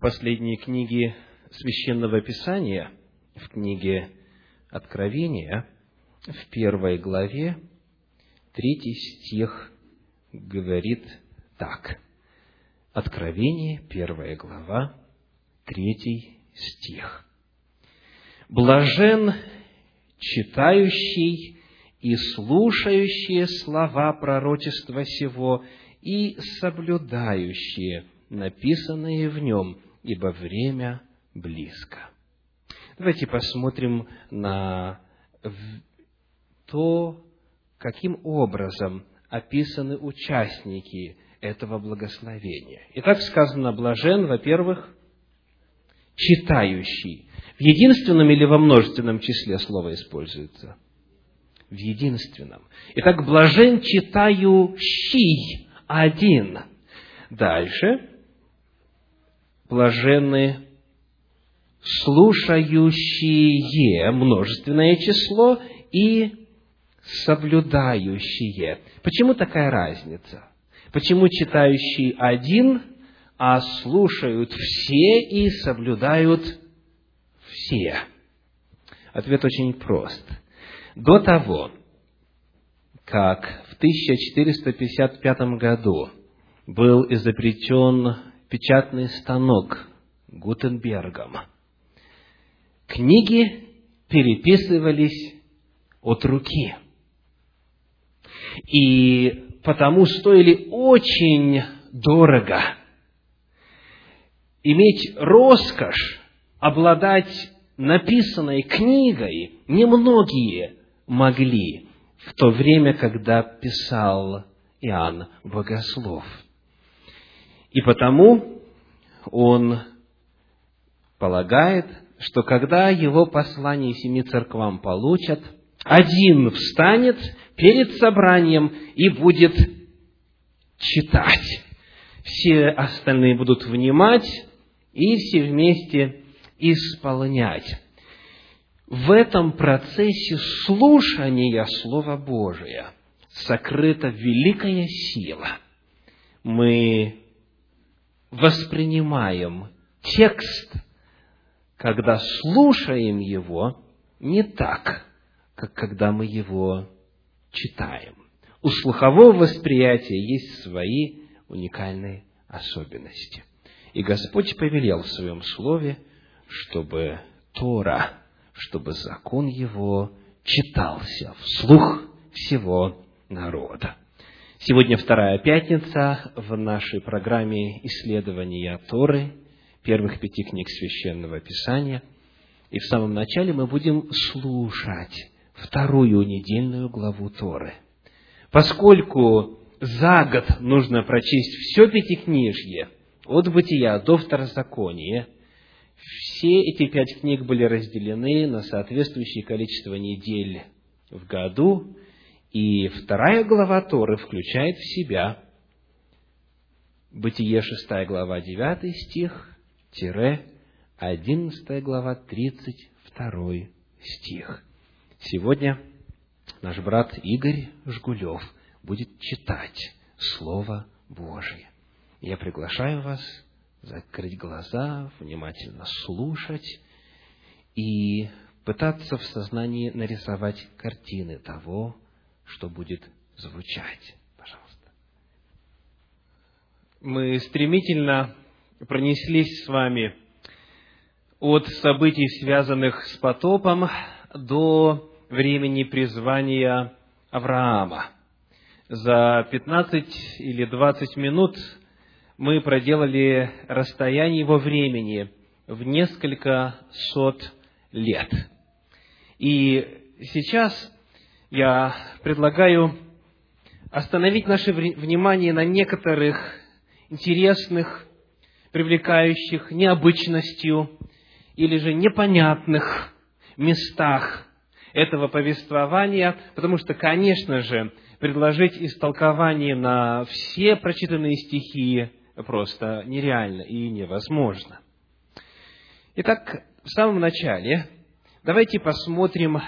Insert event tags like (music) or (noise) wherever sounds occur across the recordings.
последней книге Священного Писания, в книге Откровения, в первой главе, третий стих говорит так. Откровение, первая глава, третий стих. «Блажен читающий и слушающие слова пророчества сего и соблюдающие написанные в нем, ибо время близко. Давайте посмотрим на то, каким образом описаны участники этого благословения. Итак, сказано блажен, во-первых, читающий. В единственном или во множественном числе слово используется? В единственном. Итак, блажен читающий один. Дальше блаженны слушающие, множественное число, и соблюдающие. Почему такая разница? Почему читающий один, а слушают все и соблюдают все? Ответ очень прост. До того, как в 1455 году был изобретен печатный станок Гутенбергом. Книги переписывались от руки. И потому стоили очень дорого. Иметь роскошь, обладать написанной книгой немногие могли в то время, когда писал Иоанн Богослов – и потому он полагает, что когда его послание семи церквам получат, один встанет перед собранием и будет читать. Все остальные будут внимать и все вместе исполнять. В этом процессе слушания Слова Божия сокрыта великая сила. Мы воспринимаем текст, когда слушаем его, не так, как когда мы его читаем. У слухового восприятия есть свои уникальные особенности. И Господь повелел в Своем Слове, чтобы Тора, чтобы закон Его читался вслух всего народа. Сегодня вторая пятница в нашей программе исследования Торы, первых пяти книг Священного Писания. И в самом начале мы будем слушать вторую недельную главу Торы. Поскольку за год нужно прочесть все пятикнижье, от Бытия до Второзакония, все эти пять книг были разделены на соответствующее количество недель в году, и вторая глава Торы включает в себя Бытие 6 глава 9 стих, тире 11 глава 32 стих. Сегодня наш брат Игорь Жгулев будет читать Слово Божие. Я приглашаю вас закрыть глаза, внимательно слушать и пытаться в сознании нарисовать картины того, что будет звучать. Пожалуйста. Мы стремительно пронеслись с вами от событий, связанных с потопом, до времени призвания Авраама. За 15 или 20 минут мы проделали расстояние его времени в несколько сот лет. И сейчас я предлагаю остановить наше внимание на некоторых интересных, привлекающих необычностью или же непонятных местах этого повествования, потому что, конечно же, предложить истолкование на все прочитанные стихи просто нереально и невозможно. Итак, в самом начале давайте посмотрим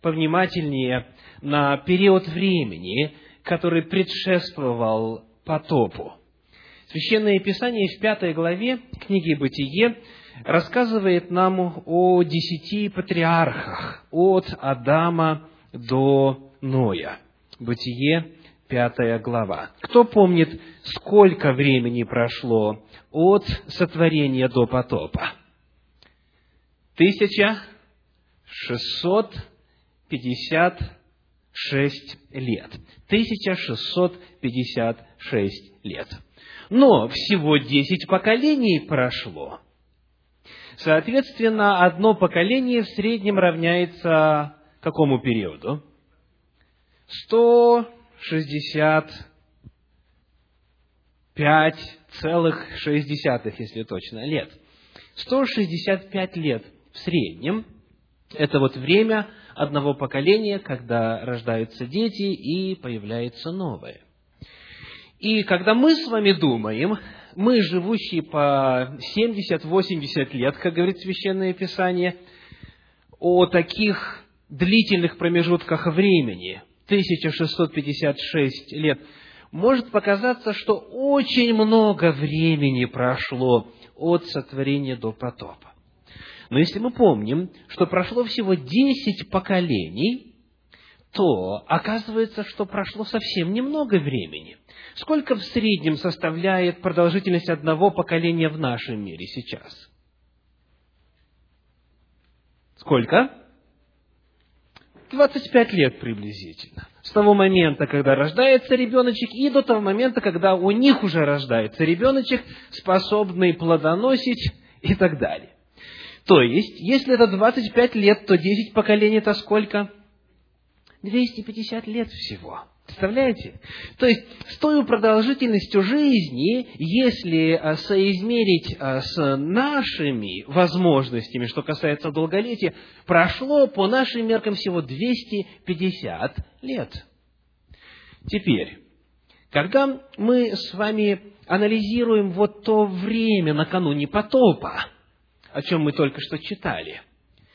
повнимательнее на период времени, который предшествовал потопу. Священное Писание в пятой главе книги «Бытие» рассказывает нам о десяти патриархах, от Адама до Ноя. Бытие, пятая глава. Кто помнит, сколько времени прошло от сотворения до потопа? Тысяча шестьсот пятьдесят шесть лет. Тысяча шестьсот пятьдесят шесть лет. Но всего десять поколений прошло. Соответственно, одно поколение в среднем равняется какому периоду? 165,6, если точно, лет. 165 лет в среднем – это вот время одного поколения, когда рождаются дети и появляется новое. И когда мы с вами думаем, мы, живущие по 70-80 лет, как говорит Священное Писание, о таких длительных промежутках времени, 1656 лет, может показаться, что очень много времени прошло от сотворения до потопа. Но если мы помним, что прошло всего 10 поколений, то оказывается, что прошло совсем немного времени. Сколько в среднем составляет продолжительность одного поколения в нашем мире сейчас? Сколько? 25 лет приблизительно. С того момента, когда рождается ребеночек, и до того момента, когда у них уже рождается ребеночек, способный плодоносить и так далее. То есть, если это 25 лет, то 10 поколений это сколько? 250 лет всего. Представляете? То есть, с той продолжительностью жизни, если а, соизмерить а, с нашими возможностями, что касается долголетия, прошло по нашим меркам всего 250 лет. Теперь, когда мы с вами анализируем вот то время накануне потопа, о чем мы только что читали,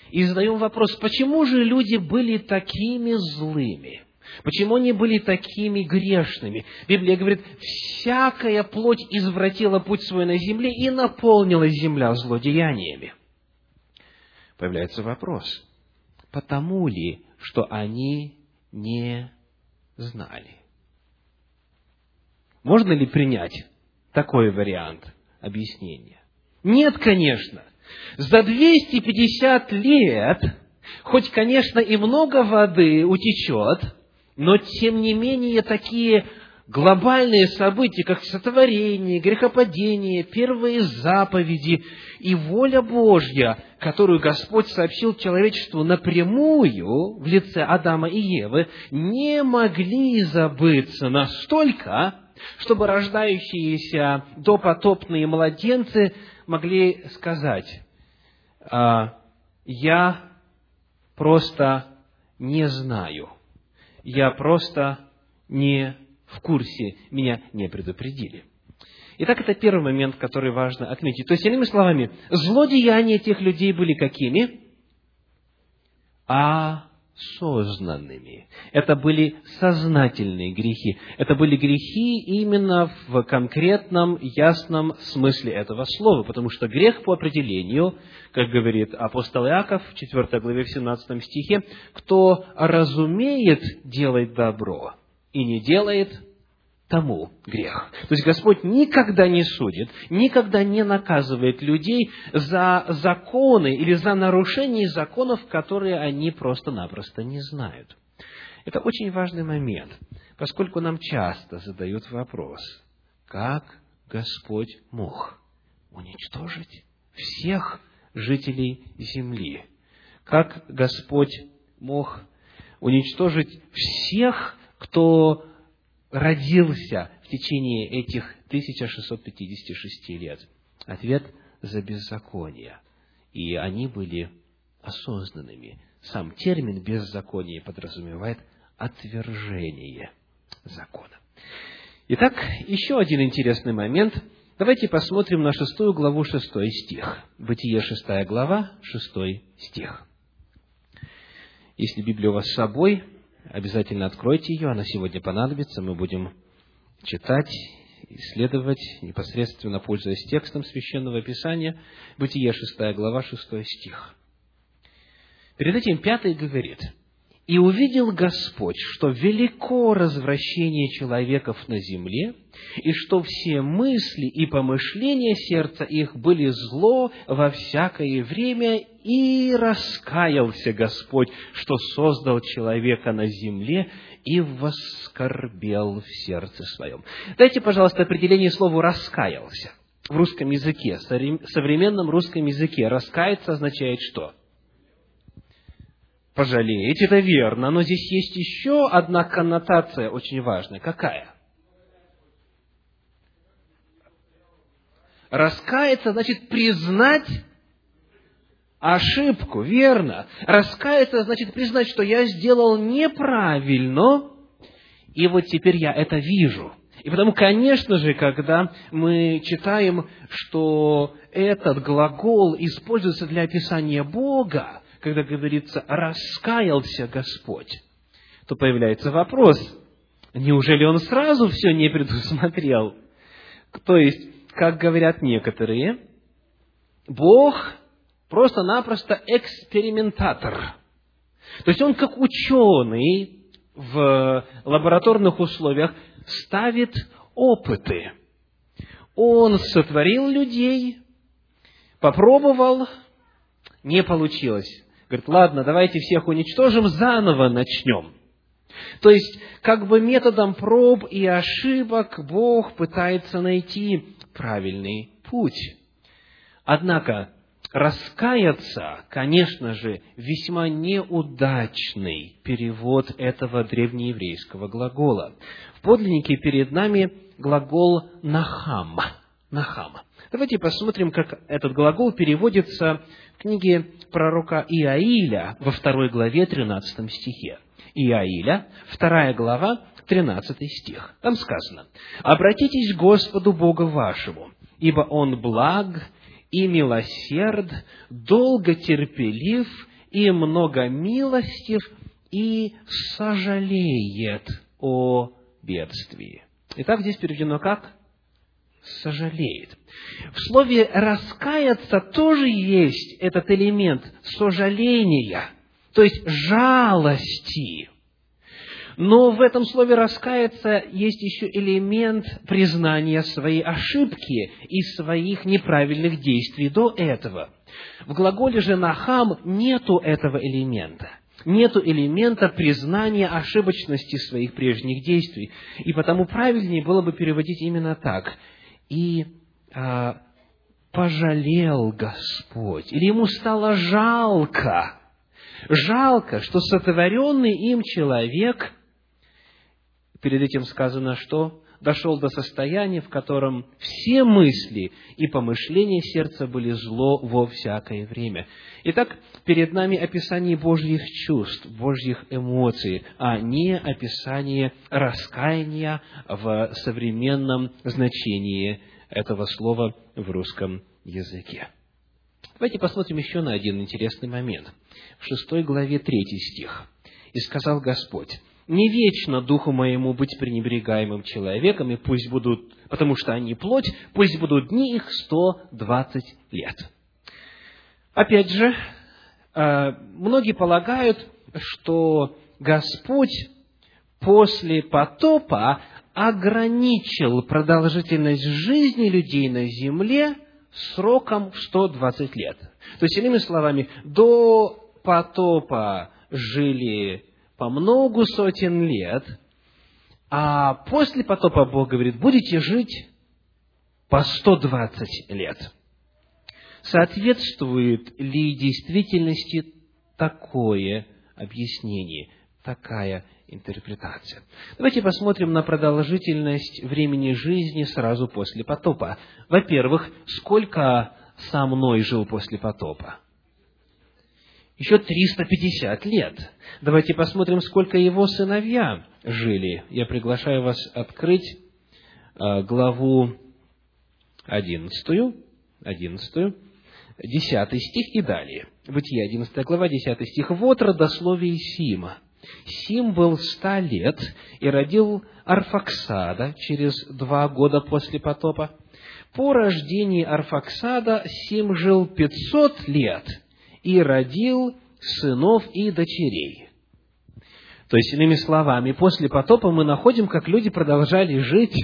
и задаем вопрос, почему же люди были такими злыми? Почему они были такими грешными? Библия говорит, всякая плоть извратила путь свой на земле и наполнилась земля злодеяниями. Появляется вопрос, потому ли, что они не знали? Можно ли принять такой вариант объяснения? Нет, конечно. За 250 лет, хоть, конечно, и много воды утечет, но, тем не менее, такие глобальные события, как сотворение, грехопадение, первые заповеди и воля Божья, которую Господь сообщил человечеству напрямую в лице Адама и Евы, не могли забыться настолько, чтобы рождающиеся допотопные младенцы могли сказать, «А, «Я просто не знаю» я просто не в курсе, меня не предупредили. Итак, это первый момент, который важно отметить. То есть, иными словами, злодеяния тех людей были какими? А осознанными. Это были сознательные грехи. Это были грехи именно в конкретном, ясном смысле этого слова, потому что грех по определению, как говорит апостол Иаков в 4 главе в 17 стихе, кто разумеет делать добро и не делает, тому грех. То есть Господь никогда не судит, никогда не наказывает людей за законы или за нарушение законов, которые они просто-напросто не знают. Это очень важный момент, поскольку нам часто задают вопрос, как Господь мог уничтожить всех жителей земли? Как Господь мог уничтожить всех, кто родился в течение этих 1656 лет? Ответ – за беззаконие. И они были осознанными. Сам термин «беззаконие» подразумевает отвержение закона. Итак, еще один интересный момент. Давайте посмотрим на шестую главу, шестой стих. Бытие, шестая глава, шестой стих. Если Библия у вас с собой, Обязательно откройте ее, она сегодня понадобится. Мы будем читать исследовать, непосредственно пользуясь текстом Священного Писания, Бытие 6 глава, 6 стих. Перед этим пятый говорит, «И увидел Господь, что велико развращение человеков на земле, и что все мысли и помышления сердца их были зло во всякое время, и раскаялся Господь, что создал человека на земле, и воскорбел в сердце своем». Дайте, пожалуйста, определение слову «раскаялся» в русском языке, в современном русском языке. «Раскаяться» означает что? Пожалеет, это верно, но здесь есть еще одна коннотация очень важная. Какая? Раскаяться значит признать ошибку, верно. Раскаяться значит признать, что я сделал неправильно, и вот теперь я это вижу. И потому, конечно же, когда мы читаем, что этот глагол используется для описания Бога, когда говорится «раскаялся Господь», то появляется вопрос, неужели он сразу все не предусмотрел? То есть, как говорят некоторые, Бог просто-напросто экспериментатор. То есть он как ученый в лабораторных условиях ставит опыты. Он сотворил людей, попробовал, не получилось. Говорит, ладно, давайте всех уничтожим, заново начнем. То есть, как бы методом проб и ошибок Бог пытается найти правильный путь. Однако, раскаяться, конечно же, весьма неудачный перевод этого древнееврейского глагола. В подлиннике перед нами глагол «нахам». «Нахам». Давайте посмотрим, как этот глагол переводится книге пророка Иаиля во второй главе 13 стихе. Иаиля, вторая глава, 13 стих. Там сказано, «Обратитесь к Господу Богу вашему, ибо Он благ и милосерд, долго терпелив и много милостив, и сожалеет о бедствии». Итак, здесь переведено как? Сожалеет. В слове «раскаяться» тоже есть этот элемент сожаления, то есть жалости. Но в этом слове «раскаяться» есть еще элемент признания своей ошибки и своих неправильных действий до этого. В глаголе же «нахам» нету этого элемента – нету элемента признания ошибочности своих прежних действий. И потому правильнее было бы переводить именно так и а, пожалел Господь, или ему стало жалко, жалко, что сотворенный им человек, перед этим сказано, что дошел до состояния, в котором все мысли и помышления сердца были зло во всякое время. Итак, перед нами описание Божьих чувств, Божьих эмоций, а не описание раскаяния в современном значении этого слова в русском языке. Давайте посмотрим еще на один интересный момент. В шестой главе третий стих. «И сказал Господь, не вечно духу моему быть пренебрегаемым человеком, и пусть будут, потому что они плоть, пусть будут дни их сто двадцать лет. Опять же, э, многие полагают, что Господь после потопа ограничил продолжительность жизни людей на земле сроком в 120 лет. То есть, иными словами, до потопа жили по многу сотен лет, а после потопа Бог говорит, будете жить по 120 лет. Соответствует ли действительности такое объяснение, такая интерпретация? Давайте посмотрим на продолжительность времени жизни сразу после потопа. Во-первых, сколько со мной жил после потопа? Еще 350 лет. Давайте посмотрим, сколько его сыновья жили. Я приглашаю вас открыть э, главу 11, 11, 10 стих и далее. Бытие, 11 глава, 10 стих. «Вот родословие Сима. Сим был ста лет и родил Арфаксада через два года после потопа. По рождении Арфаксада Сим жил пятьсот лет и родил сынов и дочерей. То есть, иными словами, после потопа мы находим, как люди продолжали жить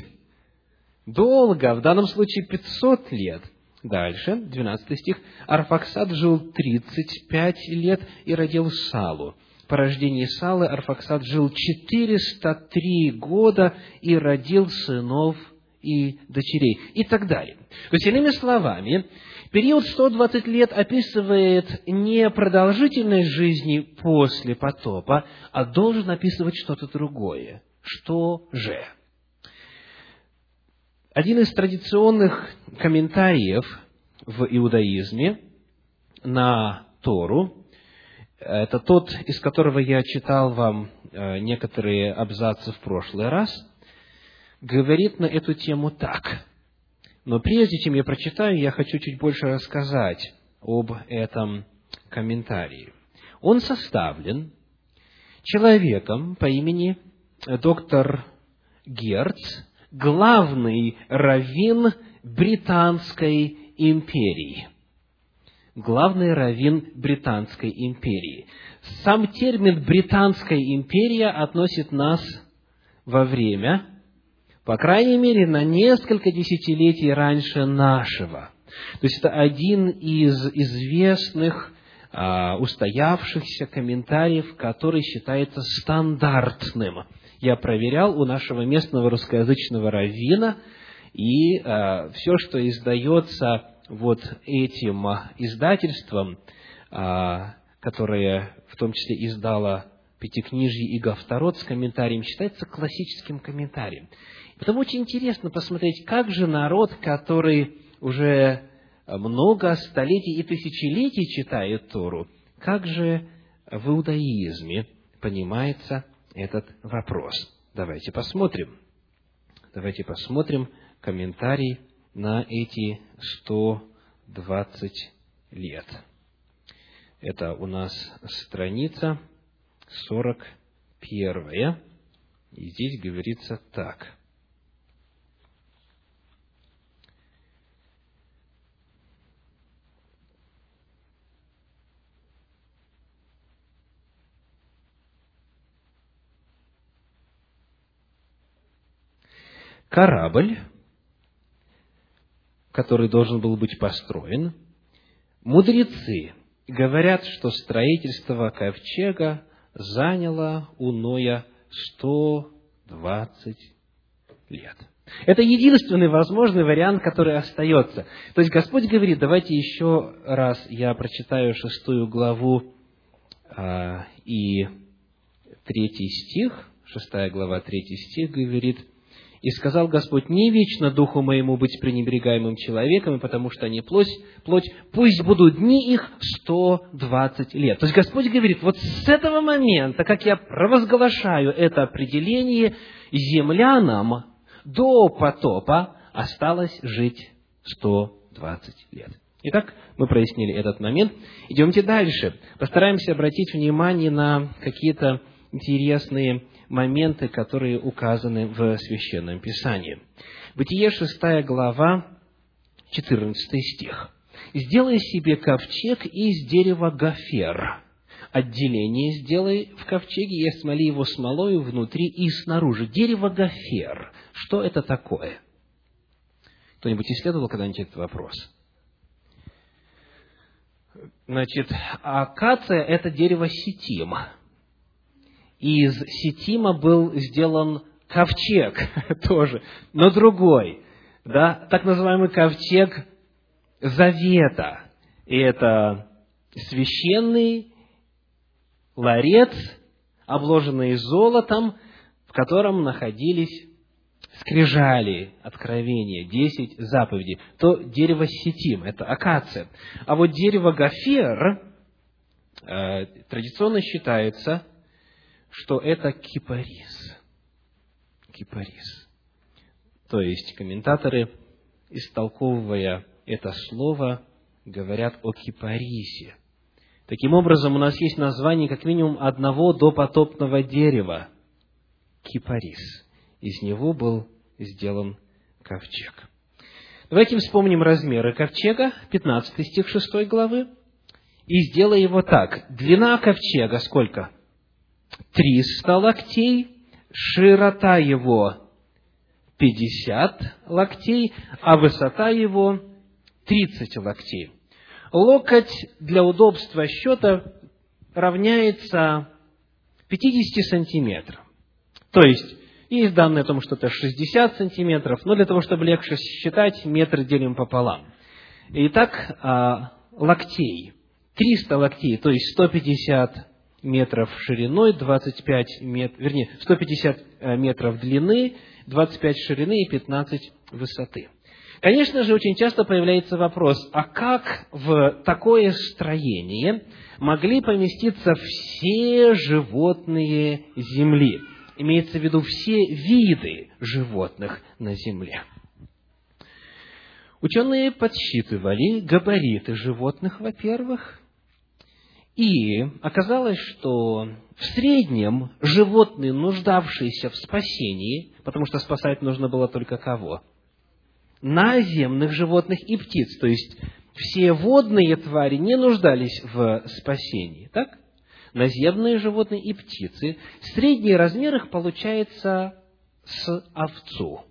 долго, в данном случае 500 лет. Дальше, 12 стих. Арфаксад жил 35 лет и родил Салу. По рождении Салы Арфаксад жил 403 года и родил сынов и дочерей. И так далее. То есть, иными словами, период 120 лет описывает не продолжительность жизни после потопа, а должен описывать что-то другое. Что же? Один из традиционных комментариев в иудаизме на Тору, это тот, из которого я читал вам э, некоторые абзацы в прошлый раз, говорит на эту тему так. Но прежде чем я прочитаю, я хочу чуть больше рассказать об этом комментарии. Он составлен человеком по имени доктор Герц, главный раввин Британской империи. Главный раввин Британской империи. Сам термин «Британская империя» относит нас во время, по крайней мере, на несколько десятилетий раньше нашего. То есть это один из известных а, устоявшихся комментариев, который считается стандартным – я проверял у нашего местного русскоязычного раввина, и э, все, что издается вот этим издательством, э, которое в том числе издало Пятикнижье и Гавторот с комментарием, считается классическим комментарием. Потому очень интересно посмотреть, как же народ, который уже много столетий и тысячелетий читает Тору, как же в иудаизме понимается этот вопрос. Давайте посмотрим. Давайте посмотрим комментарий на эти 120 лет. Это у нас страница 41. И здесь говорится так. Корабль, который должен был быть построен, мудрецы говорят, что строительство ковчега заняло у Ноя 120 лет. Это единственный возможный вариант, который остается. То есть Господь говорит, давайте еще раз я прочитаю шестую главу а, и третий стих, шестая глава, третий стих говорит – и сказал Господь, не вечно духу моему быть пренебрегаемым человеком, потому что они плоть, плоть, пусть будут дни их сто двадцать лет. То есть Господь говорит, вот с этого момента, как я провозглашаю это определение, землянам до потопа осталось жить сто двадцать лет. Итак, мы прояснили этот момент. Идемте дальше. Постараемся обратить внимание на какие-то интересные моменты, которые указаны в Священном Писании. Бытие 6 глава, 14 стих. «Сделай себе ковчег из дерева гофер. Отделение сделай в ковчеге и смоли его смолою внутри и снаружи. Дерево гофер. Что это такое? Кто-нибудь исследовал когда-нибудь этот вопрос? Значит, акация – это дерево сетима из сетима был сделан ковчег (laughs) тоже, но другой, да, так называемый ковчег завета. И это священный ларец, обложенный золотом, в котором находились скрижали, откровения, десять заповедей, то дерево сетим, это акация. А вот дерево гофер э, традиционно считается что это кипарис. Кипарис. То есть комментаторы, истолковывая это слово, говорят о кипарисе. Таким образом, у нас есть название как минимум одного допотопного дерева – кипарис. Из него был сделан ковчег. Давайте вспомним размеры ковчега, 15 стих 6 главы, и сделай его так. Длина ковчега сколько? 300 локтей, широта его 50 локтей, а высота его 30 локтей. Локоть для удобства счета равняется 50 сантиметрам. То есть, есть данные о том, что это 60 сантиметров, но для того, чтобы легче считать, метр делим пополам. Итак, а, локтей. 300 локтей, то есть 150 метров шириной, 25 метров, вернее, 150 э, метров длины, 25 ширины и 15 высоты. Конечно же, очень часто появляется вопрос, а как в такое строение могли поместиться все животные Земли? Имеется в виду все виды животных на Земле. Ученые подсчитывали габариты животных, во-первых, и оказалось, что в среднем животные, нуждавшиеся в спасении, потому что спасать нужно было только кого? наземных животных и птиц. То есть, все водные твари не нуждались в спасении. Так? Наземные животные и птицы. Средний размер их получается с овцу.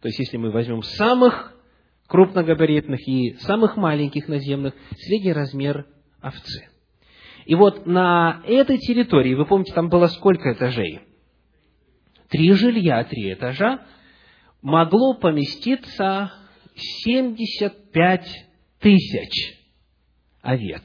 То есть, если мы возьмем самых крупногабаритных и самых маленьких наземных, средний размер овцы. И вот на этой территории, вы помните, там было сколько этажей? Три жилья, три этажа, могло поместиться 75 тысяч овец.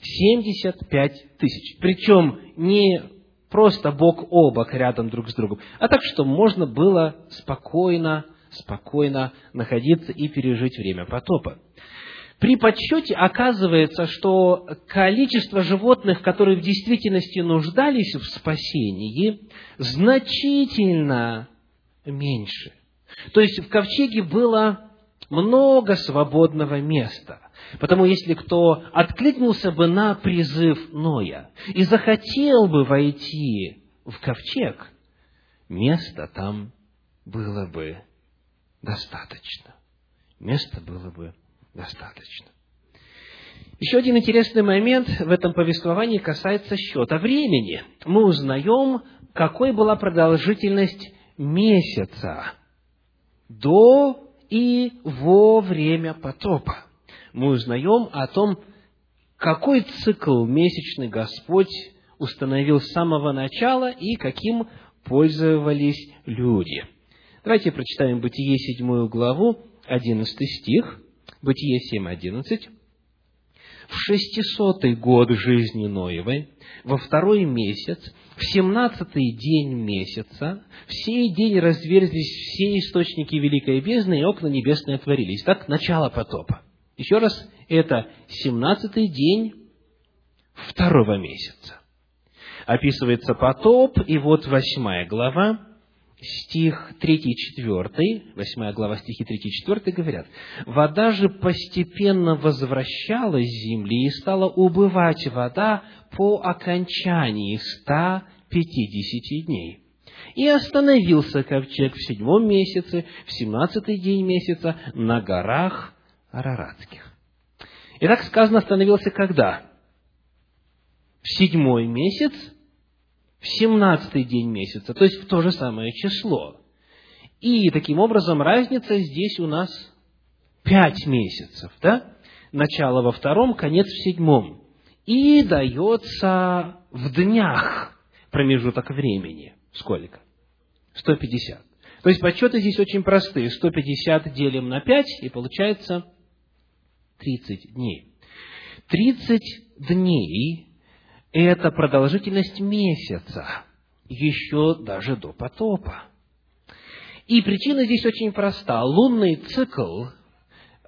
75 тысяч. Причем не просто бок о бок рядом друг с другом, а так, что можно было спокойно, спокойно находиться и пережить время потопа. При подсчете оказывается, что количество животных, которые в действительности нуждались в спасении, значительно меньше. То есть в ковчеге было много свободного места. Потому если кто откликнулся бы на призыв Ноя и захотел бы войти в ковчег, места там было бы достаточно. Места было бы достаточно. Еще один интересный момент в этом повествовании касается счета времени. Мы узнаем, какой была продолжительность месяца до и во время потопа. Мы узнаем о том, какой цикл месячный Господь установил с самого начала и каким пользовались люди. Давайте прочитаем Бытие 7 главу, 11 стих, Бытие 7, 11. В шестисотый год жизни Ноевой, во второй месяц, в семнадцатый день месяца, в сей день разверзлись все источники великой бездны, и окна небесные отворились. Так, начало потопа. Еще раз, это семнадцатый день второго месяца. Описывается потоп, и вот восьмая глава, стих 3 и 4, 8 глава стихи 3 и 4 говорят, «Вода же постепенно возвращалась с земли, и стала убывать вода по окончании 150 дней. И остановился ковчег в седьмом месяце, в семнадцатый день месяца, на горах Араратских». Итак, сказано, остановился когда? В седьмой месяц – в семнадцатый день месяца, то есть в то же самое число. И таким образом разница здесь у нас пять месяцев, да? Начало во втором, конец в седьмом. И дается в днях промежуток времени. Сколько? 150. То есть подсчеты здесь очень простые. 150 делим на 5, и получается 30 дней. 30 дней это продолжительность месяца, еще даже до потопа. И причина здесь очень проста. Лунный цикл, э,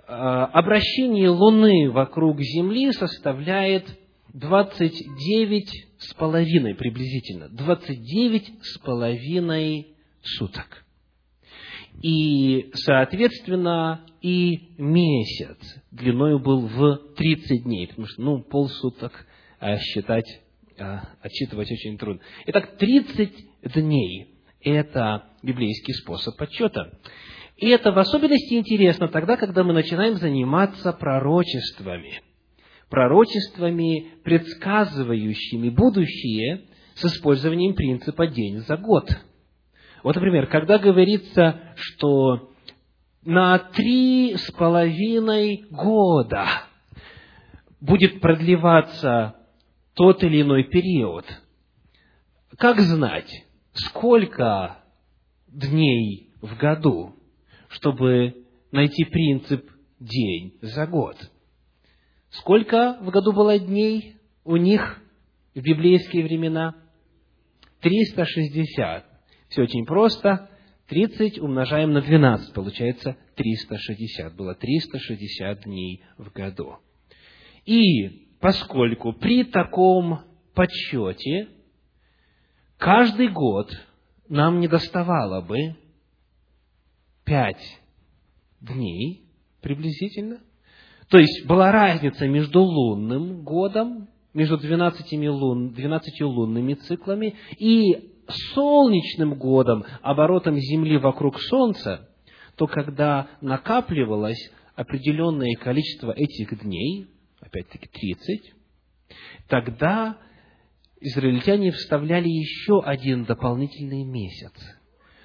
обращение Луны вокруг Земли составляет 29 с половиной приблизительно, 29 с половиной суток. и, соответственно, и месяц длиной был в 30 дней, потому что, ну, полсуток считать, а, отсчитывать очень трудно. Итак, 30 дней – это библейский способ подсчета. И это в особенности интересно тогда, когда мы начинаем заниматься пророчествами. Пророчествами, предсказывающими будущее с использованием принципа «день за год». Вот, например, когда говорится, что на три с половиной года будет продлеваться тот или иной период, как знать, сколько дней в году, чтобы найти принцип день за год? Сколько в году было дней у них в библейские времена? 360. Все очень просто. 30 умножаем на 12, получается 360. Было 360 дней в году. И поскольку при таком подсчете каждый год нам не доставало бы 5 дней приблизительно, то есть была разница между лунным годом, между 12, лун, 12 лунными циклами и солнечным годом, оборотом Земли вокруг Солнца, то когда накапливалось определенное количество этих дней, опять-таки 30, тогда израильтяне вставляли еще один дополнительный месяц.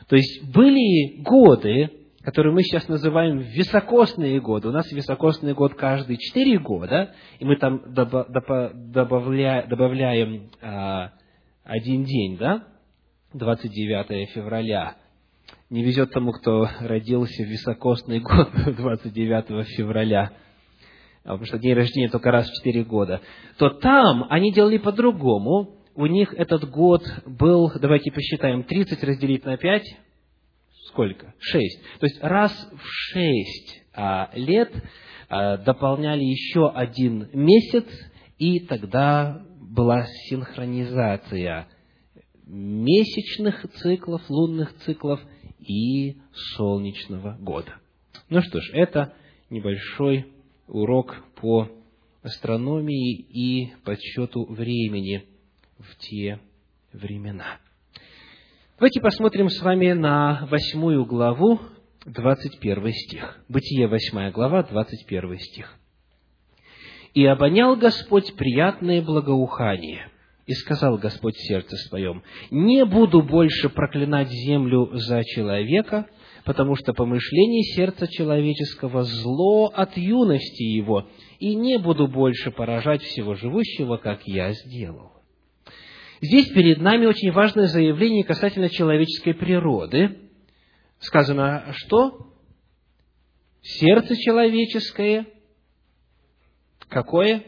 То есть были годы, которые мы сейчас называем високосные годы. У нас високосный год каждые четыре года, и мы там добавляем, а, один день, да? 29 февраля. Не везет тому, кто родился в високосный год (laughs) 29 февраля, потому что день рождения только раз в 4 года, то там они делали по-другому. У них этот год был, давайте посчитаем, 30 разделить на 5, сколько? 6. То есть раз в 6 а, лет а, дополняли еще один месяц, и тогда была синхронизация – месячных циклов, лунных циклов и солнечного года. Ну что ж, это небольшой урок по астрономии и подсчету времени в те времена. Давайте посмотрим с вами на восьмую главу, 21 стих. Бытие, восьмая глава, 21 стих. «И обонял Господь приятное благоухание, и сказал Господь сердце своем, «Не буду больше проклинать землю за человека, потому что помышление сердца человеческого зло от юности его, и не буду больше поражать всего живущего, как я сделал». Здесь перед нами очень важное заявление касательно человеческой природы. Сказано, что сердце человеческое, какое?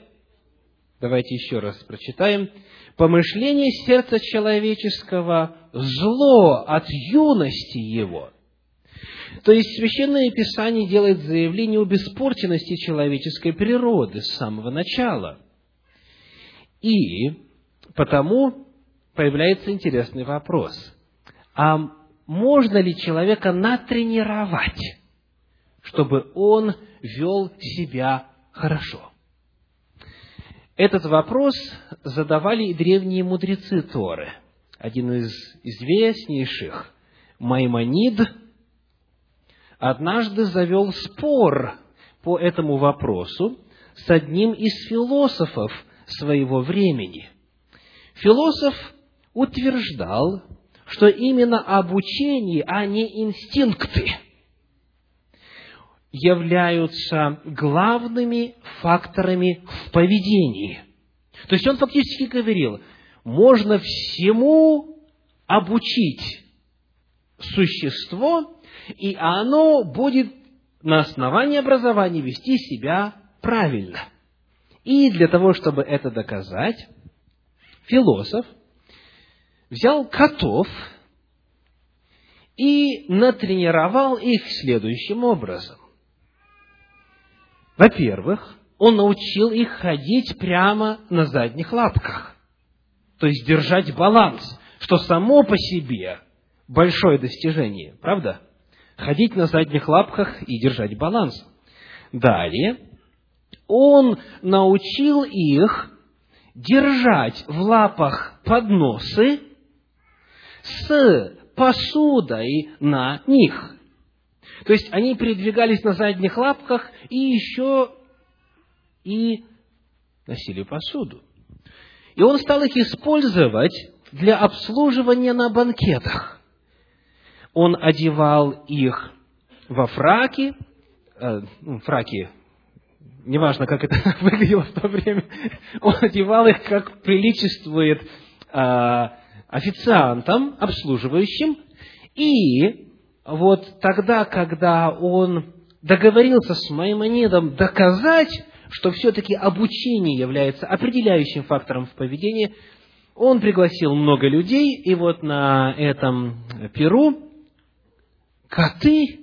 Давайте еще раз прочитаем помышление сердца человеческого зло от юности его. То есть Священное Писание делает заявление об испорченности человеческой природы с самого начала. И потому появляется интересный вопрос. А можно ли человека натренировать, чтобы он вел себя хорошо? Этот вопрос задавали и древние мудрецы Торы. Один из известнейших, Маймонид, однажды завел спор по этому вопросу с одним из философов своего времени. Философ утверждал, что именно обучение, а не инстинкты – являются главными факторами в поведении. То есть он фактически говорил, можно всему обучить существо, и оно будет на основании образования вести себя правильно. И для того, чтобы это доказать, философ взял котов и натренировал их следующим образом. Во-первых, он научил их ходить прямо на задних лапках, то есть держать баланс, что само по себе большое достижение, правда? Ходить на задних лапках и держать баланс. Далее, он научил их держать в лапах подносы с посудой на них. То есть они передвигались на задних лапках и еще и носили посуду. И он стал их использовать для обслуживания на банкетах. Он одевал их во фраки, э, ну, фраки, неважно, как это (laughs) выглядело в то время, (laughs) он одевал их, как приличествует э, официантам, обслуживающим, и вот тогда, когда он договорился с Маймонидом доказать, что все-таки обучение является определяющим фактором в поведении, он пригласил много людей, и вот на этом перу коты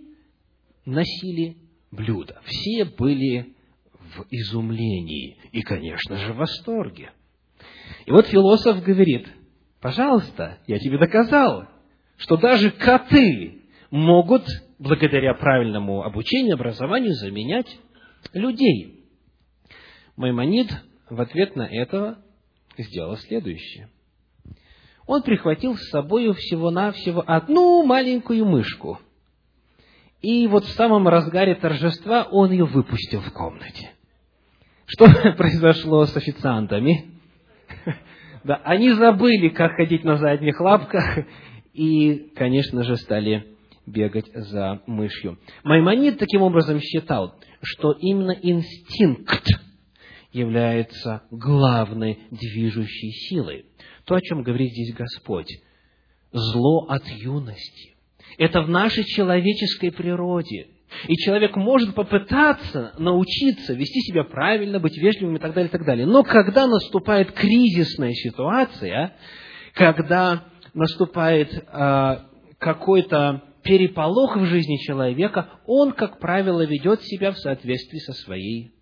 носили блюда. Все были в изумлении и, конечно же, в восторге. И вот философ говорит, пожалуйста, я тебе доказал, что даже коты могут, благодаря правильному обучению, образованию, заменять людей. Маймонид в ответ на это сделал следующее. Он прихватил с собой всего-навсего одну маленькую мышку. И вот в самом разгаре торжества он ее выпустил в комнате. Что (laughs) произошло с официантами? (laughs) Да, они забыли, как ходить на задних лапках, и, конечно же, стали бегать за мышью. Маймонид таким образом считал, что именно инстинкт является главной движущей силой. То, о чем говорит здесь Господь. Зло от юности. Это в нашей человеческой природе. И человек может попытаться научиться вести себя правильно, быть вежливым и так далее, и так далее. Но когда наступает кризисная ситуация, когда наступает э, какой-то переполох в жизни человека, он, как правило, ведет себя в соответствии со своей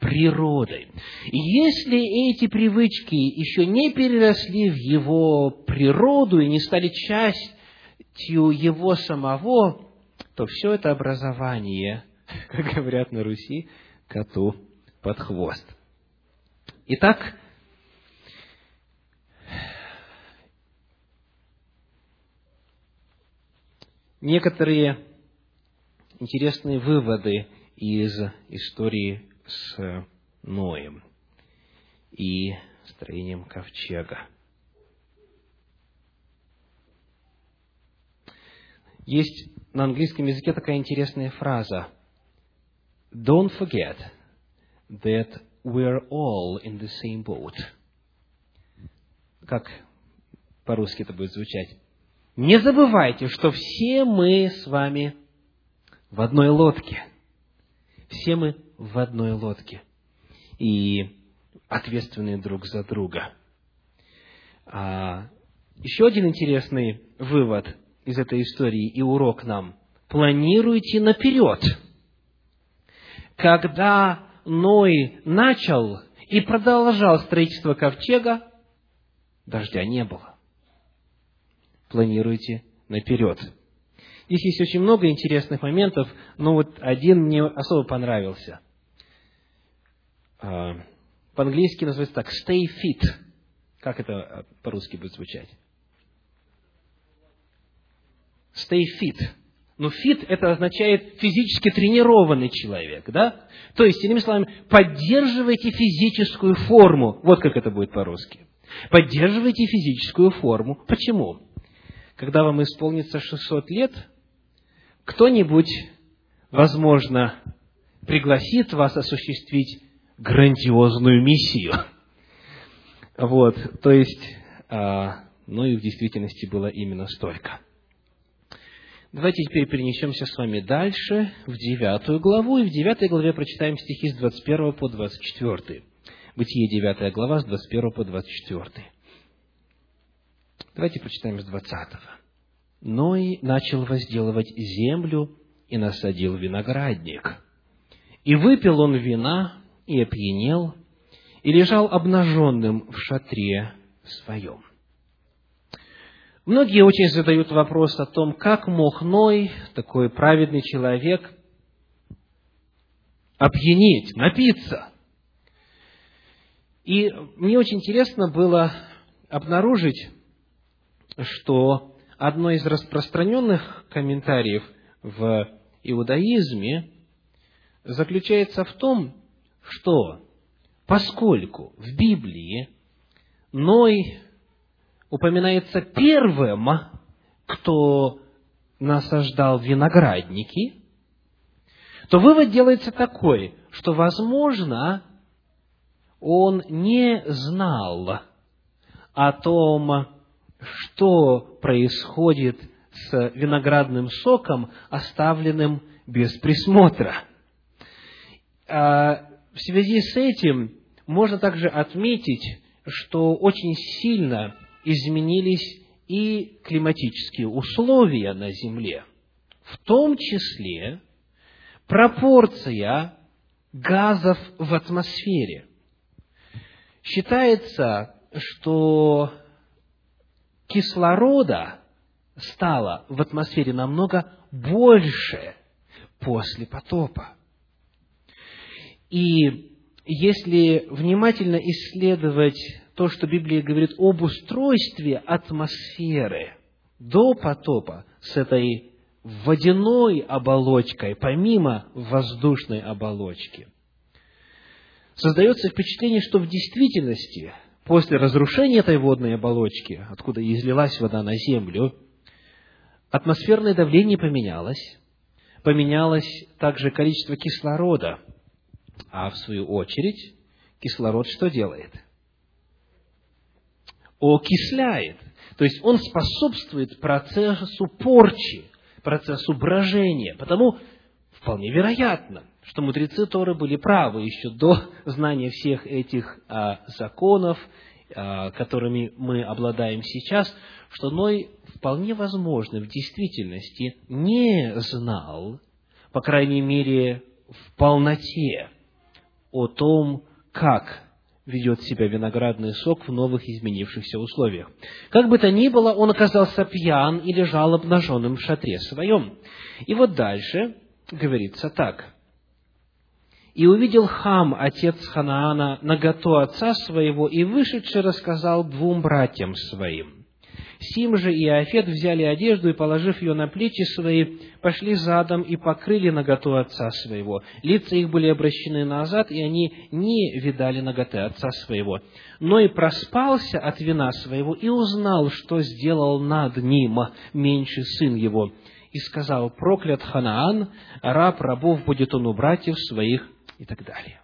природой. И если эти привычки еще не переросли в его природу и не стали частью его самого, то все это образование, (laughs) как говорят на Руси, коту под хвост. Итак, некоторые интересные выводы из истории с Ноем и строением ковчега. Есть на английском языке такая интересная фраза. Don't forget that we're all in the same boat. Как по-русски это будет звучать? Не забывайте, что все мы с вами в одной лодке. Все мы в одной лодке. И ответственные друг за друга. А, еще один интересный вывод из этой истории и урок нам. Планируйте наперед. Когда Ной начал и продолжал строительство ковчега, дождя не было. Планируйте наперед. Здесь есть очень много интересных моментов, но вот один мне особо понравился. А, по-английски называется так «stay fit». Как это а, по-русски будет звучать? Stay fit. Но fit это означает физически тренированный человек, да? То есть, иными словами, поддерживайте физическую форму. Вот как это будет по-русски. Поддерживайте физическую форму. Почему? Когда вам исполнится 600 лет, кто-нибудь, возможно, пригласит вас осуществить грандиозную миссию. Вот, то есть, а, ну и в действительности было именно столько. Давайте теперь перенесемся с вами дальше, в девятую главу, и в девятой главе прочитаем стихи с 21 по 24. Бытие девятая глава, с 21 по 24. Давайте прочитаем с 20. Ной начал возделывать землю и насадил виноградник. И выпил он вина, и опьянел, и лежал обнаженным в шатре своем. Многие очень задают вопрос о том, как мог Ной, такой праведный человек, опьянеть, напиться. И мне очень интересно было обнаружить, что одно из распространенных комментариев в иудаизме заключается в том, что поскольку в Библии Ной упоминается первым, кто насаждал виноградники, то вывод делается такой, что, возможно, он не знал о том, что происходит с виноградным соком, оставленным без присмотра. А в связи с этим можно также отметить, что очень сильно изменились и климатические условия на Земле, в том числе пропорция газов в атмосфере. Считается, что кислорода стало в атмосфере намного больше после потопа. И если внимательно исследовать то, что Библия говорит об устройстве атмосферы до потопа с этой водяной оболочкой, помимо воздушной оболочки, создается впечатление, что в действительности после разрушения этой водной оболочки, откуда излилась вода на землю, атмосферное давление поменялось, поменялось также количество кислорода, а в свою очередь кислород что делает? Окисляет. То есть он способствует процессу порчи, процессу брожения. Потому вполне вероятно, что мудрецы Торы были правы еще до знания всех этих а, законов, а, которыми мы обладаем сейчас, что Ной вполне возможно в действительности не знал, по крайней мере, в полноте о том, как ведет себя виноградный сок в новых изменившихся условиях. Как бы то ни было, он оказался пьян и лежал обнаженным в шатре своем. И вот дальше говорится так. «И увидел Хам, отец Ханаана, наготу отца своего, и вышедший рассказал двум братьям своим. Сим же и Афет взяли одежду и, положив ее на плечи свои, пошли задом и покрыли наготу отца своего. Лица их были обращены назад, и они не видали наготы отца своего. Но и проспался от вина своего и узнал, что сделал над ним меньший сын его. И сказал, проклят Ханаан, раб рабов будет он у братьев своих, и так далее.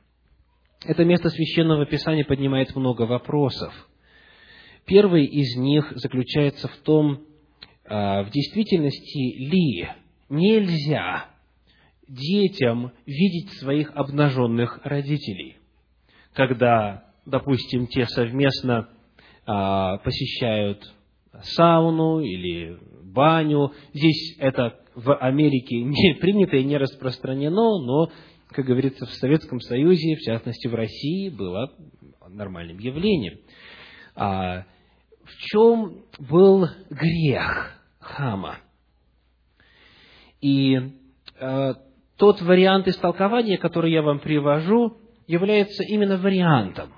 Это место Священного Писания поднимает много вопросов – Первый из них заключается в том, а, в действительности ли нельзя детям видеть своих обнаженных родителей, когда, допустим, те совместно а, посещают сауну или баню. Здесь это в Америке (laughs) не принято и не распространено, но, как говорится, в Советском Союзе, в частности в России, было нормальным явлением. В чем был грех Хама. И э, тот вариант истолкования, который я вам привожу, является именно вариантом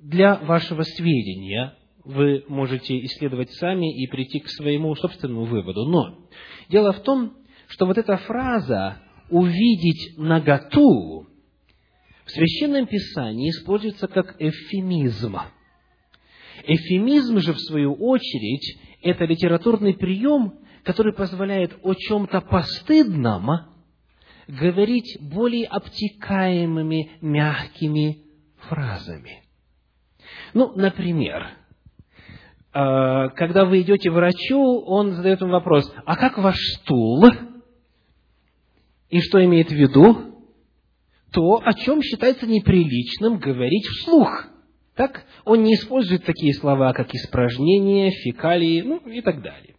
для вашего сведения. Вы можете исследовать сами и прийти к своему собственному выводу. Но дело в том, что вот эта фраза «увидеть наготу» в Священном Писании используется как эвфемизм – Эфемизм же, в свою очередь, это литературный прием, который позволяет о чем-то постыдном говорить более обтекаемыми, мягкими фразами. Ну, например, э, когда вы идете к врачу, он задает вам вопрос, а как ваш стул? И что имеет в виду? То, о чем считается неприличным говорить вслух – так? Он не использует такие слова, как испражнение, фекалии, ну и так далее.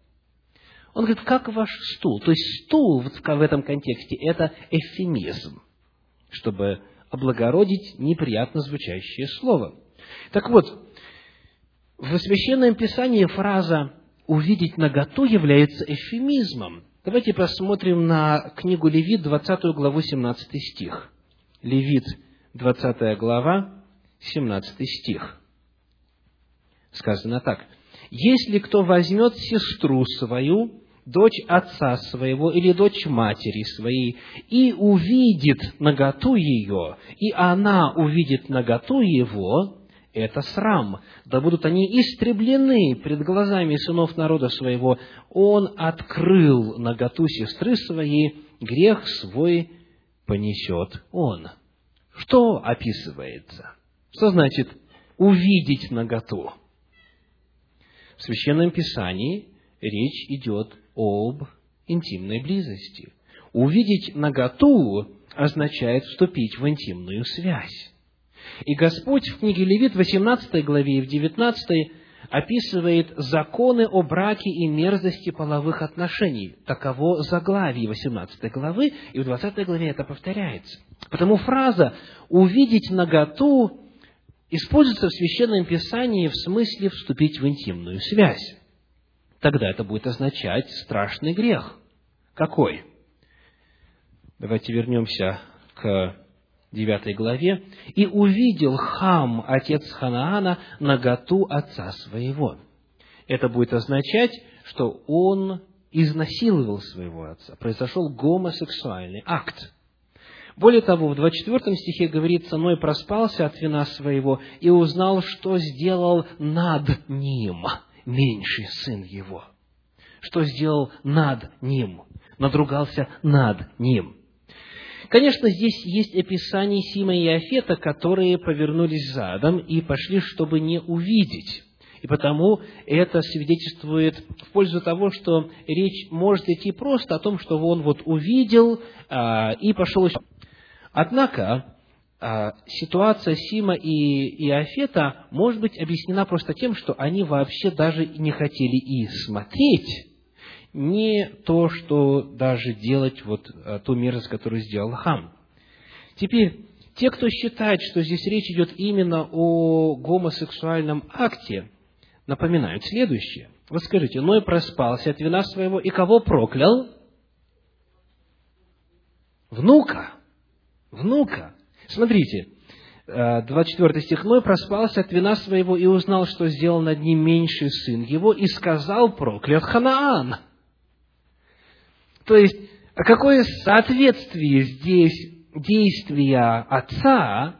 Он говорит, как ваш стул? То есть стул в этом контексте – это эвфемизм, чтобы облагородить неприятно звучащее слово. Так вот, в Священном Писании фраза увидеть наготу является эфемизмом. Давайте посмотрим на книгу Левит, 20 главу, 17 стих. Левит, 20 глава, 17 стих. Сказано так. «Если кто возьмет сестру свою, дочь отца своего или дочь матери своей, и увидит наготу ее, и она увидит наготу его, это срам. Да будут они истреблены пред глазами сынов народа своего. Он открыл наготу сестры своей, грех свой понесет он. Что описывается? Что значит увидеть наготу? В Священном Писании речь идет об интимной близости. Увидеть наготу означает вступить в интимную связь. И Господь в книге Левит, 18 главе и в 19 описывает законы о браке и мерзости половых отношений. Таково заглавие 18 главы, и в 20 главе это повторяется. Потому фраза «увидеть наготу» используется в Священном Писании в смысле вступить в интимную связь. Тогда это будет означать страшный грех. Какой? Давайте вернемся к 9 главе, «И увидел Хам, отец Ханаана, наготу отца своего». Это будет означать, что он изнасиловал своего отца, произошел гомосексуальный акт. Более того, в 24 стихе говорится, «Ной проспался от вина своего и узнал, что сделал над ним меньший сын его». Что сделал над ним? Надругался над ним. Конечно, здесь есть описание Сима и Афета, которые повернулись задом и пошли, чтобы не увидеть. И потому это свидетельствует в пользу того, что речь может идти просто о том, что он вот увидел а, и пошел. Однако а, ситуация Сима и Иофета может быть объяснена просто тем, что они вообще даже не хотели и смотреть не то, что даже делать вот э, ту мерзость, которую сделал Хам. Теперь, те, кто считает, что здесь речь идет именно о гомосексуальном акте, напоминают следующее. Вы скажите, Ной проспался от вина своего и кого проклял? Внука. Внука. Смотрите, 24 э, стих. Ной проспался от вина своего и узнал, что сделал над ним меньший сын его, и сказал, проклят Ханаан. То есть, какое соответствие здесь действия отца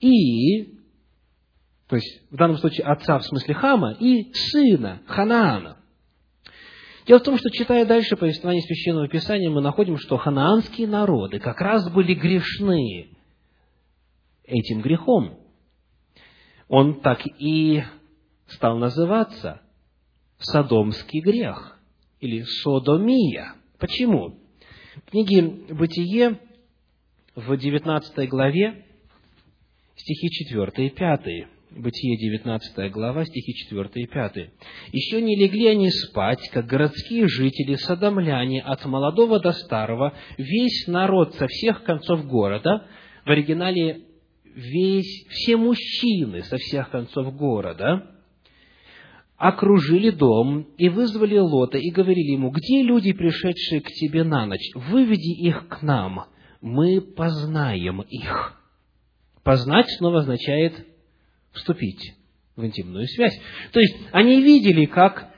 и, то есть, в данном случае отца в смысле Хама, и сына Ханаана. Дело в том, что, читая дальше повествование Священного Писания, мы находим, что ханаанские народы как раз были грешны этим грехом. Он так и стал называться Содомский грех или содомия. Почему? В книге «Бытие» в 19 главе стихи 4 и 5. Бытие 19 глава, стихи 4 и 5. «Еще не легли они спать, как городские жители, садомляне, от молодого до старого, весь народ со всех концов города, в оригинале весь, все мужчины со всех концов города, окружили дом и вызвали Лота и говорили ему, где люди, пришедшие к тебе на ночь? Выведи их к нам, мы познаем их. Познать снова означает вступить в интимную связь. То есть, они видели, как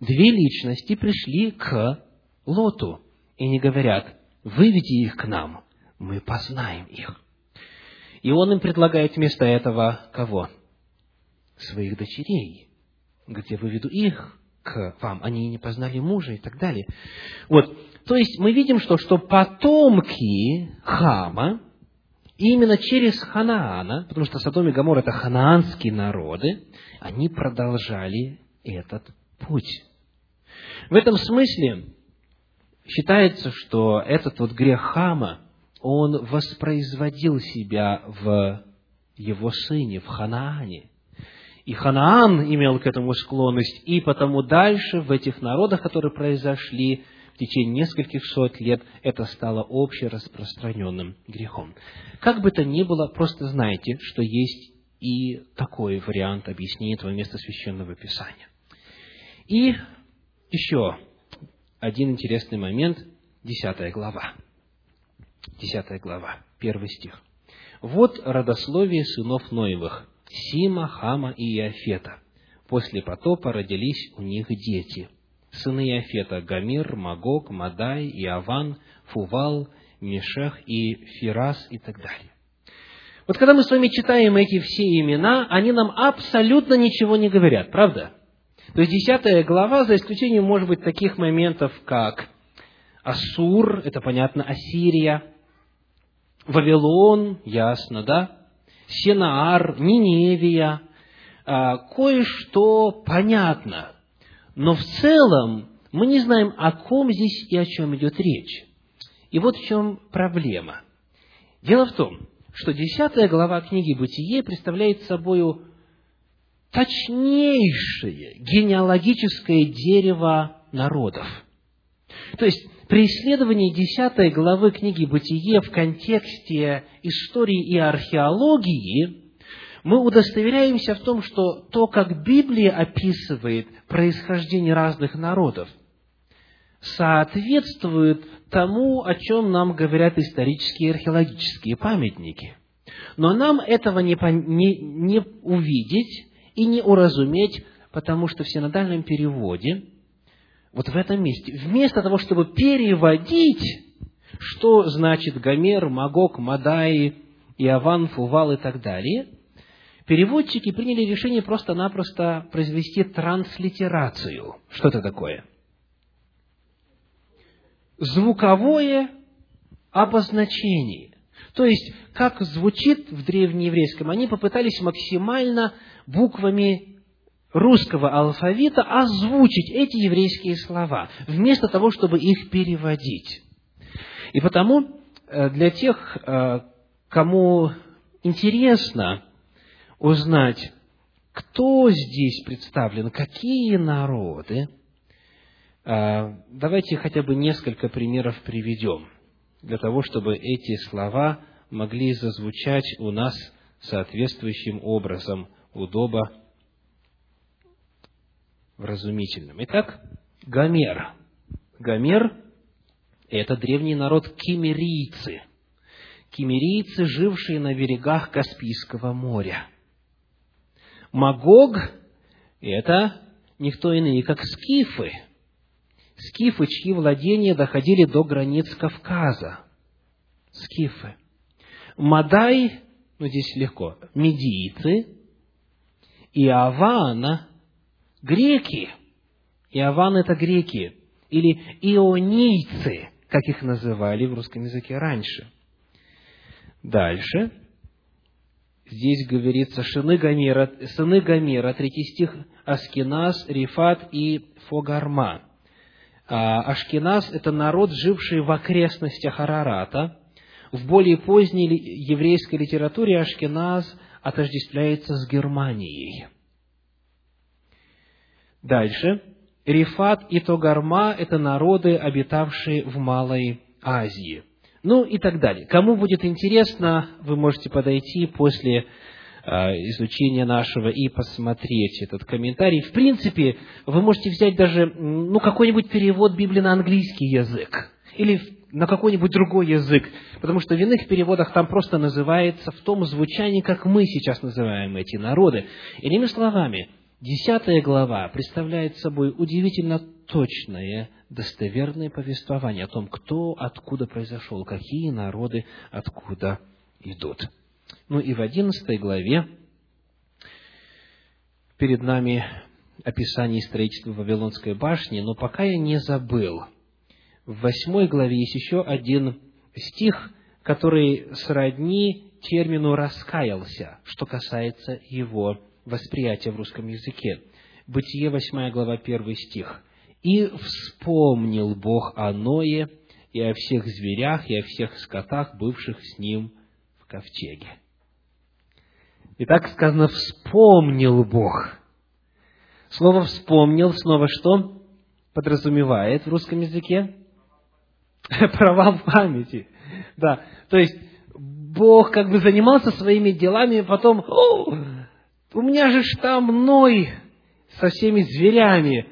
две личности пришли к Лоту, и не говорят, выведи их к нам, мы познаем их. И он им предлагает вместо этого кого? своих дочерей, где выведу их к вам, они не познали мужа и так далее. Вот, то есть мы видим, что, что потомки Хама, именно через Ханаана, потому что Содом и Гамор – это ханаанские народы, они продолжали этот путь. В этом смысле считается, что этот вот грех Хама, он воспроизводил себя в его сыне, в Ханаане. И Ханаан имел к этому склонность, и потому дальше в этих народах, которые произошли течение нескольких сот лет, это стало общераспространенным грехом. Как бы то ни было, просто знайте, что есть и такой вариант объяснения этого места Священного Писания. И еще один интересный момент, десятая глава. Десятая глава, первый стих. «Вот родословие сынов Ноевых, Сима, Хама и Иофета. После потопа родились у них дети. Сыны Иофета – Гамир, Магог, Мадай, Иован, Фувал, Мешех и Фирас и так далее. Вот когда мы с вами читаем эти все имена, они нам абсолютно ничего не говорят, правда? То есть десятая глава, за исключением, может быть, таких моментов, как Ассур, это понятно, Ассирия, Вавилон, ясно, да? Сенаар, Ниневия, а, кое-что понятно. Но в целом мы не знаем, о ком здесь и о чем идет речь. И вот в чем проблема. Дело в том, что десятая глава книги «Бытие» представляет собой точнейшее генеалогическое дерево народов. То есть, при исследовании десятой главы книги «Бытие» в контексте истории и археологии мы удостоверяемся в том, что то, как Библия описывает происхождение разных народов, соответствует тому, о чем нам говорят исторические и археологические памятники. Но нам этого не, не, не увидеть и не уразуметь, потому что в синодальном переводе, вот в этом месте, вместо того, чтобы переводить, что значит Гомер, Магог, Мадай, Иован, Фувал и так далее, переводчики приняли решение просто-напросто произвести транслитерацию. Что это такое? Звуковое обозначение. То есть, как звучит в древнееврейском, они попытались максимально буквами русского алфавита озвучить эти еврейские слова, вместо того, чтобы их переводить. И потому э, для тех, э, кому интересно узнать, кто здесь представлен, какие народы, э, давайте хотя бы несколько примеров приведем, для того, чтобы эти слова могли зазвучать у нас соответствующим образом – удобо вразумительным. Итак, Гомер. Гомер – это древний народ кимерийцы. Кимерийцы, жившие на берегах Каспийского моря. Магог – это никто иные, как скифы. Скифы, чьи владения доходили до границ Кавказа. Скифы. Мадай, ну здесь легко, медийцы, Иован – греки. Иован – это греки. Или ионийцы, как их называли в русском языке раньше. Дальше. Здесь говорится сыны Гомера, сыны Гомера, третий стих, Аскиназ, Рифат и Фогарма. А Ашкеназ – это народ, живший в окрестностях Арарата. В более поздней еврейской литературе Ашкеназ отождествляется с Германией. Дальше. Рифат и Тогарма – это народы, обитавшие в Малой Азии. Ну и так далее. Кому будет интересно, вы можете подойти после э, изучения нашего и посмотреть этот комментарий. В принципе, вы можете взять даже ну, какой-нибудь перевод Библии на английский язык или на какой-нибудь другой язык, потому что в иных переводах там просто называется в том звучании, как мы сейчас называем эти народы. Иными словами, десятая глава представляет собой удивительно точное, достоверное повествование о том, кто откуда произошел, какие народы откуда идут. Ну и в одиннадцатой главе перед нами описание строительства Вавилонской башни, но пока я не забыл – в восьмой главе есть еще один стих, который сродни термину «раскаялся», что касается его восприятия в русском языке. Бытие, восьмая глава, первый стих. «И вспомнил Бог о Ное и о всех зверях, и о всех скотах, бывших с ним в ковчеге». И так сказано «вспомнил Бог». Слово «вспомнил» снова что подразумевает в русском языке? (laughs) провал памяти. Да, то есть Бог как бы занимался своими делами, и потом, у меня же там Ной со всеми зверями.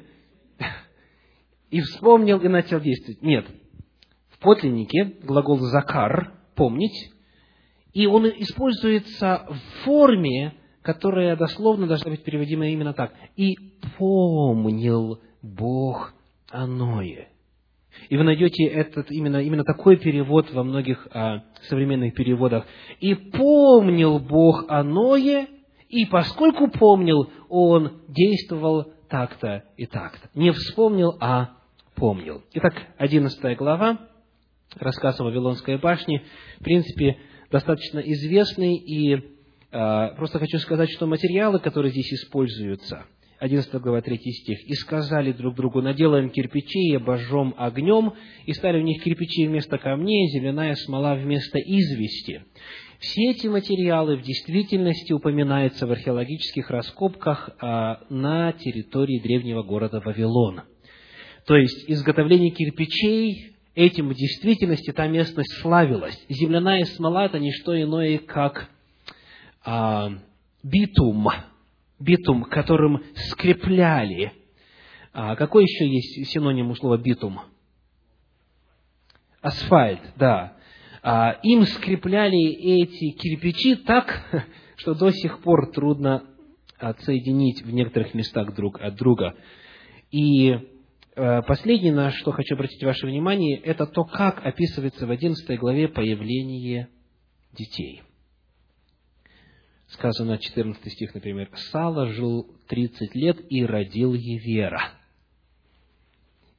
И вспомнил и начал действовать. Нет. В подлиннике глагол «закар» – «помнить», и он используется в форме, которая дословно должна быть переводима именно так. «И помнил Бог о Ное». И вы найдете этот, именно, именно такой перевод во многих а, современных переводах. «И помнил Бог о Ное, и поскольку помнил, он действовал так-то и так-то». Не вспомнил, а помнил. Итак, одиннадцатая глава, рассказ о Вавилонской башне, в принципе, достаточно известный, и э, просто хочу сказать, что материалы, которые здесь используются, 11 глава, 3 стих, «И сказали друг другу, наделаем кирпичи и обожжем огнем, и стали у них кирпичи вместо камней, зеленая смола вместо извести». Все эти материалы в действительности упоминаются в археологических раскопках а, на территории древнего города Вавилона. То есть изготовление кирпичей этим в действительности та местность славилась. Земляная смола – это не что иное, как а, битум, битум, которым скрепляли. А какой еще есть синоним у слова битум? Асфальт, да. А, им скрепляли эти кирпичи так, (laughs) что до сих пор трудно отсоединить в некоторых местах друг от друга. И Э, последнее, на что хочу обратить ваше внимание, это то, как описывается в 11 главе появление детей. Сказано 14 стих, например, «Сала жил 30 лет и родил Евера».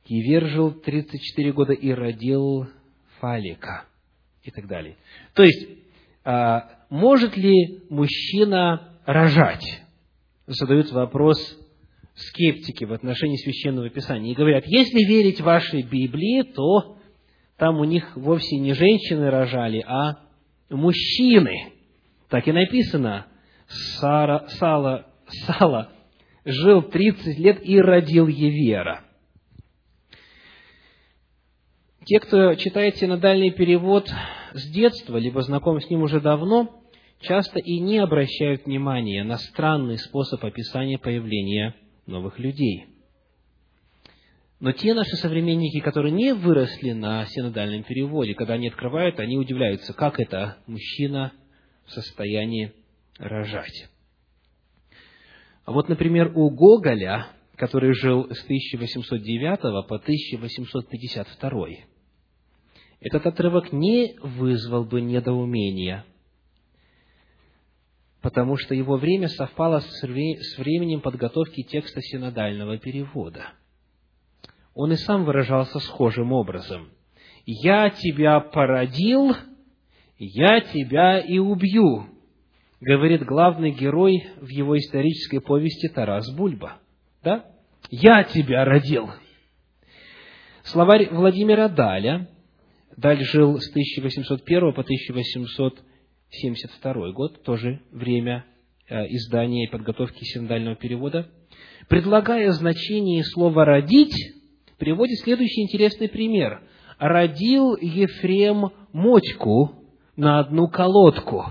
Евер жил 34 года и родил Фалика и так далее. То есть, а, может ли мужчина рожать? Задают вопрос скептики в отношении Священного Писания и говорят, если верить вашей Библии, то там у них вовсе не женщины рожали, а мужчины. Так и написано. Сара, Сала, Сала жил 30 лет и родил Евера. Те, кто читает синодальный перевод с детства, либо знаком с ним уже давно, часто и не обращают внимания на странный способ описания появления новых людей. Но те наши современники, которые не выросли на синодальном переводе, когда они открывают, они удивляются, как это мужчина в состоянии рожать. А вот, например, у Гоголя, который жил с 1809 по 1852, этот отрывок не вызвал бы недоумения – потому что его время совпало с временем подготовки текста синодального перевода. Он и сам выражался схожим образом. «Я тебя породил, я тебя и убью», говорит главный герой в его исторической повести Тарас Бульба. Да? «Я тебя родил». Словарь Владимира Даля, Даль жил с 1801 по 1800 1972 год, тоже время э, издания и подготовки синдального перевода, предлагая значение слова «родить», приводит следующий интересный пример. «Родил Ефрем мочку на одну колодку».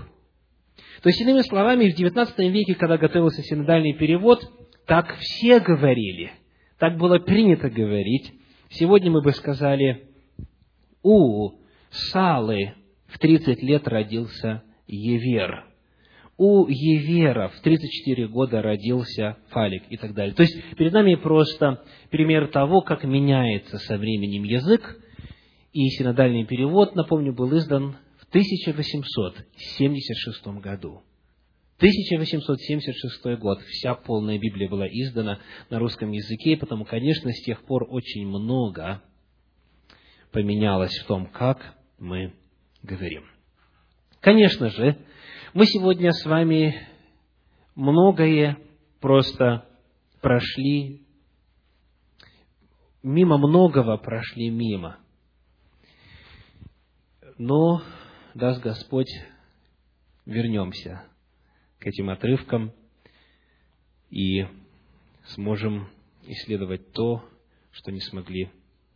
То есть, иными словами, в XIX веке, когда готовился синодальный перевод, так все говорили, так было принято говорить. Сегодня мы бы сказали, у Салы в 30 лет родился Евер. У Евера в 34 года родился Фалик и так далее. То есть, перед нами просто пример того, как меняется со временем язык, и синодальный перевод, напомню, был издан в 1876 году. 1876 год, вся полная Библия была издана на русском языке, потому, конечно, с тех пор очень много поменялось в том, как мы говорим. Конечно же, мы сегодня с вами многое просто прошли, мимо многого прошли мимо. Но, даст Господь, вернемся к этим отрывкам и сможем исследовать то, что не смогли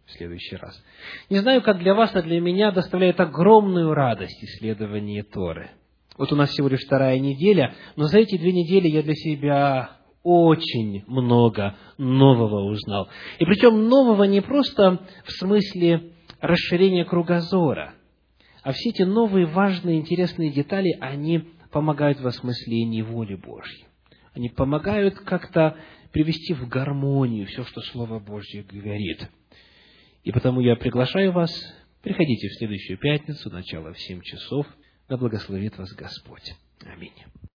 в следующий раз. Не знаю, как для вас, а для меня доставляет огромную радость исследование Торы. Вот у нас всего лишь вторая неделя, но за эти две недели я для себя очень много нового узнал. И причем нового не просто в смысле расширения кругозора, а все эти новые важные, интересные детали, они помогают в осмыслении воли Божьей. Они помогают как-то привести в гармонию все, что Слово Божье говорит. И потому я приглашаю вас, приходите в следующую пятницу, начало в семь часов, да благословит вас Господь. Аминь.